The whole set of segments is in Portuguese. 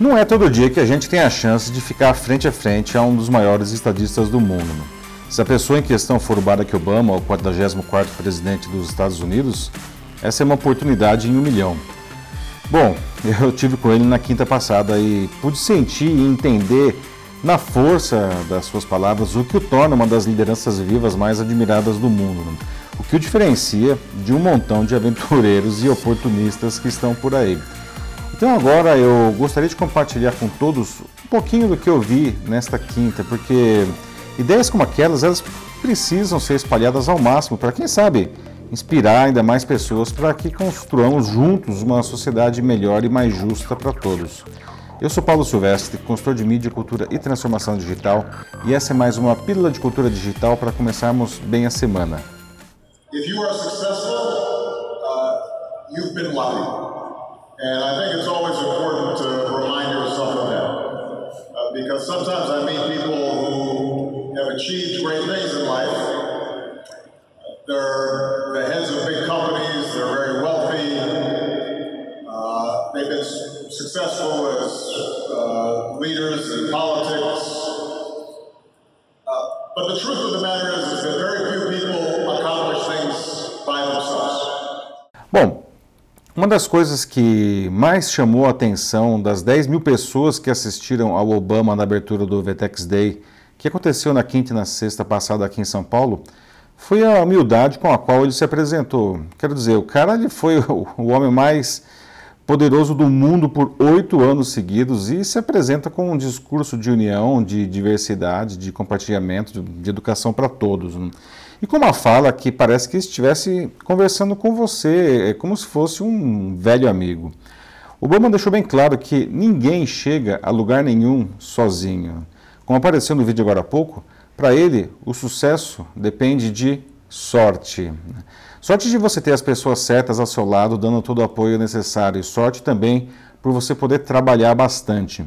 Não é todo dia que a gente tem a chance de ficar frente a frente a um dos maiores estadistas do mundo. Né? Se a pessoa em questão for o Barack Obama, o 44º presidente dos Estados Unidos, essa é uma oportunidade em um milhão. Bom, eu tive com ele na quinta passada e pude sentir e entender na força das suas palavras o que o torna uma das lideranças vivas mais admiradas do mundo. Né? O que o diferencia de um montão de aventureiros e oportunistas que estão por aí. Então agora eu gostaria de compartilhar com todos um pouquinho do que eu vi nesta quinta, porque ideias como aquelas, elas precisam ser espalhadas ao máximo para quem sabe inspirar ainda mais pessoas para que construamos juntos uma sociedade melhor e mais justa para todos. Eu sou Paulo Silvestre, consultor de mídia, cultura e transformação digital, e essa é mais uma pílula de cultura digital para começarmos bem a semana. If you are successful, uh, you've been lucky. And I think it's always important to remind yourself of that. Uh, because sometimes I meet people who have achieved great things in life. They're the heads of big companies, they're very wealthy, uh, they've been successful as uh, leaders in politics. Uma das coisas que mais chamou a atenção das 10 mil pessoas que assistiram ao Obama na abertura do Vetex Day, que aconteceu na quinta e na sexta passada aqui em São Paulo, foi a humildade com a qual ele se apresentou. Quero dizer, o cara ele foi o homem mais poderoso do mundo por oito anos seguidos e se apresenta com um discurso de união, de diversidade, de compartilhamento, de, educação para todos. E com uma fala que parece que estivesse conversando com você, é como se fosse um velho amigo. Obama deixou bem claro que ninguém chega a lugar nenhum sozinho. Como apareceu no vídeo agora há pouco, para ele o sucesso depende de sorte. Sorte de você ter as pessoas certas ao seu lado, dando todo o apoio necessário, e sorte também por você poder trabalhar bastante.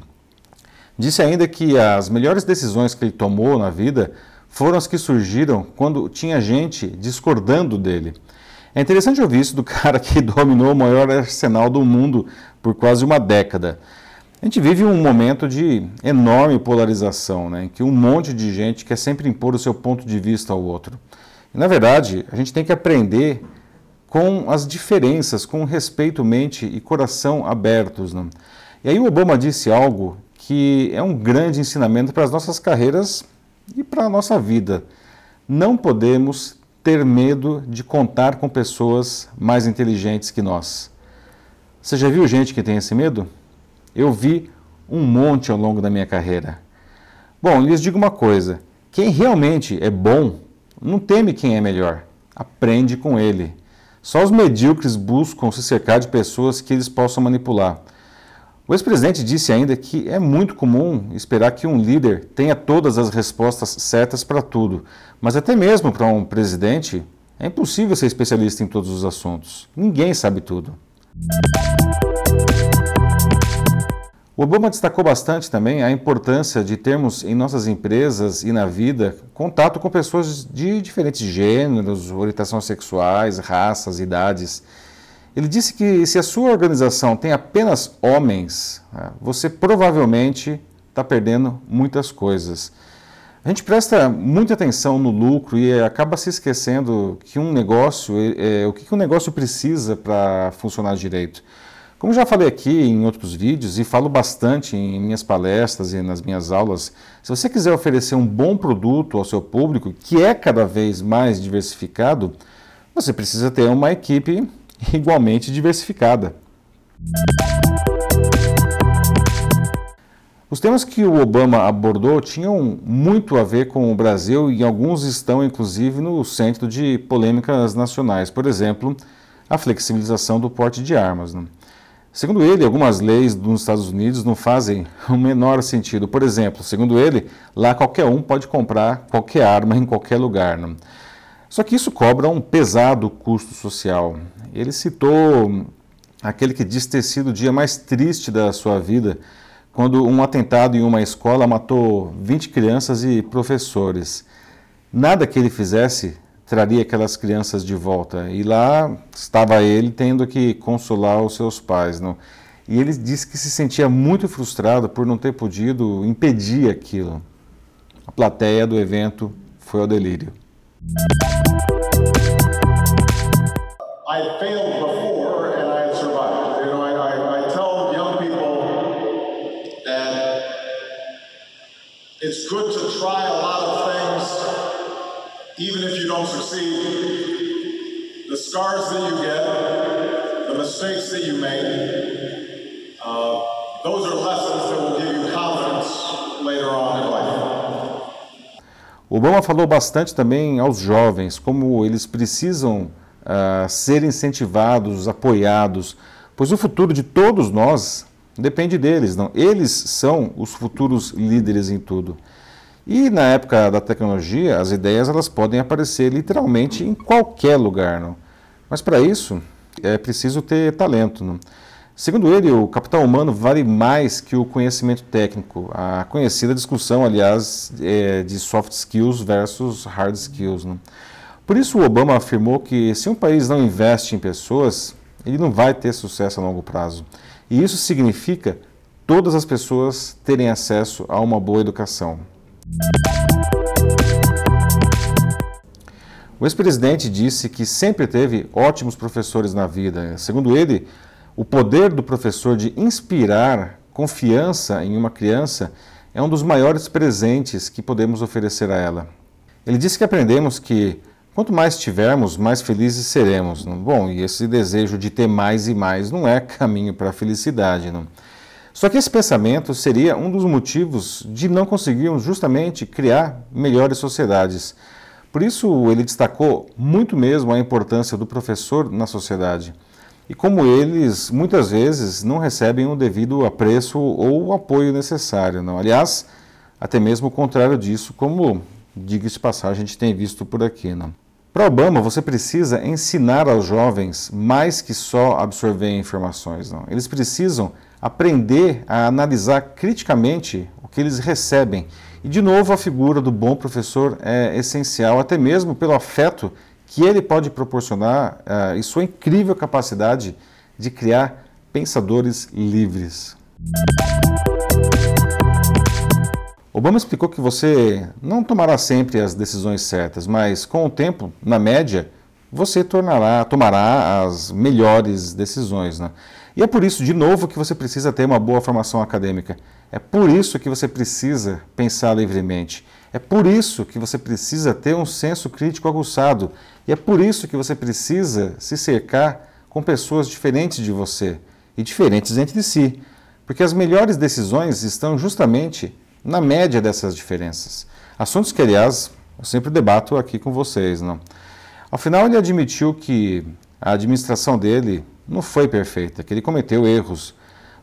Disse ainda que as melhores decisões que ele tomou na vida foram as que surgiram quando tinha gente discordando dele. É interessante ouvir isso do cara que dominou o maior arsenal do mundo por quase uma década. A gente vive um momento de enorme polarização, né, em que um monte de gente quer sempre impor o seu ponto de vista ao outro. Na verdade, a gente tem que aprender com as diferenças, com respeito, mente e coração abertos. Né? E aí o Obama disse algo que é um grande ensinamento para as nossas carreiras e para a nossa vida. Não podemos ter medo de contar com pessoas mais inteligentes que nós. Você já viu gente que tem esse medo? Eu vi um monte ao longo da minha carreira. Bom, lhes digo uma coisa: quem realmente é bom não teme quem é melhor, aprende com ele. Só os medíocres buscam se cercar de pessoas que eles possam manipular. O ex-presidente disse ainda que é muito comum esperar que um líder tenha todas as respostas certas para tudo, mas até mesmo para um presidente é impossível ser especialista em todos os assuntos. Ninguém sabe tudo. O Obama destacou bastante também a importância de termos em nossas empresas e na vida contato com pessoas de diferentes gêneros, orientações sexuais, raças, idades. Ele disse que se a sua organização tem apenas homens, né, você provavelmente está perdendo muitas coisas. A gente presta muita atenção no lucro e acaba se esquecendo que um negócio, é, o que um negócio precisa para funcionar direito. Como já falei aqui em outros vídeos e falo bastante em minhas palestras e nas minhas aulas, se você quiser oferecer um bom produto ao seu público, que é cada vez mais diversificado, você precisa ter uma equipe igualmente diversificada. Os temas que o Obama abordou tinham muito a ver com o Brasil e alguns estão, inclusive, no centro de polêmicas nacionais. Por exemplo, a flexibilização do porte de armas. Né? Segundo ele, algumas leis dos Estados Unidos não fazem o menor sentido. Por exemplo, segundo ele, lá qualquer um pode comprar qualquer arma em qualquer lugar. Né? Só que isso cobra um pesado custo social. Ele citou aquele que diz ter sido o dia mais triste da sua vida, quando um atentado em uma escola matou 20 crianças e professores. Nada que ele fizesse traria aquelas crianças de volta. E lá estava ele tendo que consolar os seus pais. Não? e ele disse que se sentia muito frustrado por não ter podido impedir aquilo. A plateia do evento foi ao delírio. I failed before and I survived. You know, I, I, I tell young people that it's good to try a lot of things, even if you don't succeed. The scars that you get, the mistakes that you make, Uh, those are lessons that will give you confidence later on in life. Obama falou bastante também aos jovens, como eles precisam uh, ser incentivados, apoiados, pois o futuro de todos nós depende deles, não? Eles são os futuros líderes em tudo. E na época da tecnologia, as ideias elas podem aparecer literalmente em qualquer lugar, não? Mas para isso é preciso ter talento, não? Segundo ele, o capital humano vale mais que o conhecimento técnico. A conhecida discussão, aliás, é de soft skills versus hard skills. Né? Por isso, o Obama afirmou que se um país não investe em pessoas, ele não vai ter sucesso a longo prazo. E isso significa todas as pessoas terem acesso a uma boa educação. O ex-presidente disse que sempre teve ótimos professores na vida. Segundo ele, o poder do professor de inspirar confiança em uma criança é um dos maiores presentes que podemos oferecer a ela. Ele disse que aprendemos que quanto mais tivermos, mais felizes seremos. Não? Bom, e esse desejo de ter mais e mais não é caminho para a felicidade. Não? Só que esse pensamento seria um dos motivos de não conseguirmos justamente criar melhores sociedades. Por isso, ele destacou muito mesmo a importância do professor na sociedade e como eles muitas vezes não recebem o devido apreço ou o apoio necessário. Não? Aliás, até mesmo o contrário disso, como, diga-se passagem, a gente tem visto por aqui. Não? Para Obama, você precisa ensinar aos jovens mais que só absorver informações. Não? Eles precisam aprender a analisar criticamente o que eles recebem. E, de novo, a figura do bom professor é essencial, até mesmo pelo afeto que ele pode proporcionar uh, e sua incrível capacidade de criar pensadores livres. Obama explicou que você não tomará sempre as decisões certas, mas com o tempo, na média, você tornará, tomará as melhores decisões. Né? E é por isso, de novo, que você precisa ter uma boa formação acadêmica. É por isso que você precisa pensar livremente. É por isso que você precisa ter um senso crítico aguçado. E é por isso que você precisa se cercar com pessoas diferentes de você e diferentes entre si. Porque as melhores decisões estão justamente na média dessas diferenças. Assuntos que, aliás, eu sempre debato aqui com vocês. Não? Ao final, ele admitiu que a administração dele não foi perfeita, que ele cometeu erros,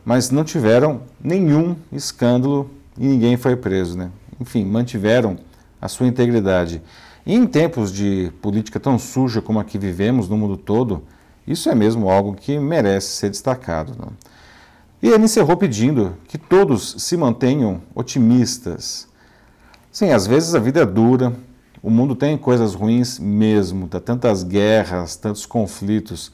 mas não tiveram nenhum escândalo e ninguém foi preso. Né? enfim, mantiveram a sua integridade. E em tempos de política tão suja como a que vivemos no mundo todo, isso é mesmo algo que merece ser destacado. Não? E ele encerrou pedindo que todos se mantenham otimistas. Sim, às vezes a vida é dura, o mundo tem coisas ruins mesmo, tá tantas guerras, tantos conflitos.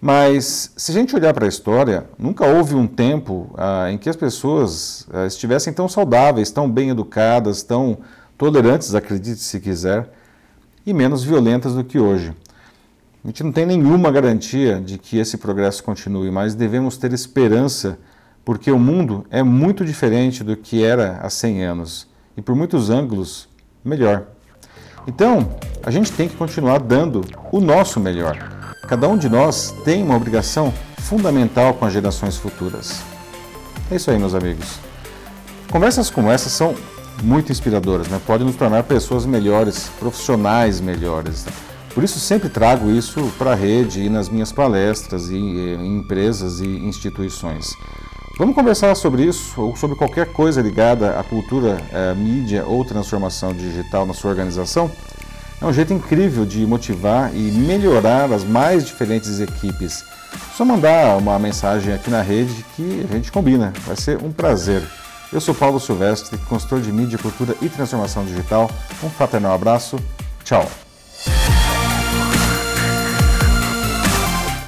Mas se a gente olhar para a história, nunca houve um tempo ah, em que as pessoas ah, estivessem tão saudáveis, tão bem educadas, tão tolerantes, acredite se quiser, e menos violentas do que hoje. A gente não tem nenhuma garantia de que esse progresso continue, mas devemos ter esperança, porque o mundo é muito diferente do que era há 100 anos e, por muitos ângulos, melhor. Então, a gente tem que continuar dando o nosso melhor. Cada um de nós tem uma obrigação fundamental com as gerações futuras. É isso aí, meus amigos. Conversas como essa são muito inspiradoras, né? podem nos tornar pessoas melhores, profissionais melhores. Por isso sempre trago isso para a rede e nas minhas palestras e em empresas e instituições. Vamos conversar sobre isso ou sobre qualquer coisa ligada à cultura, à mídia ou transformação digital na sua organização? É um jeito incrível de motivar e melhorar as mais diferentes equipes. Só mandar uma mensagem aqui na rede que a gente combina. Vai ser um prazer. Eu sou Paulo Silvestre, consultor de mídia, cultura e transformação digital. Um fraternal abraço. Tchau.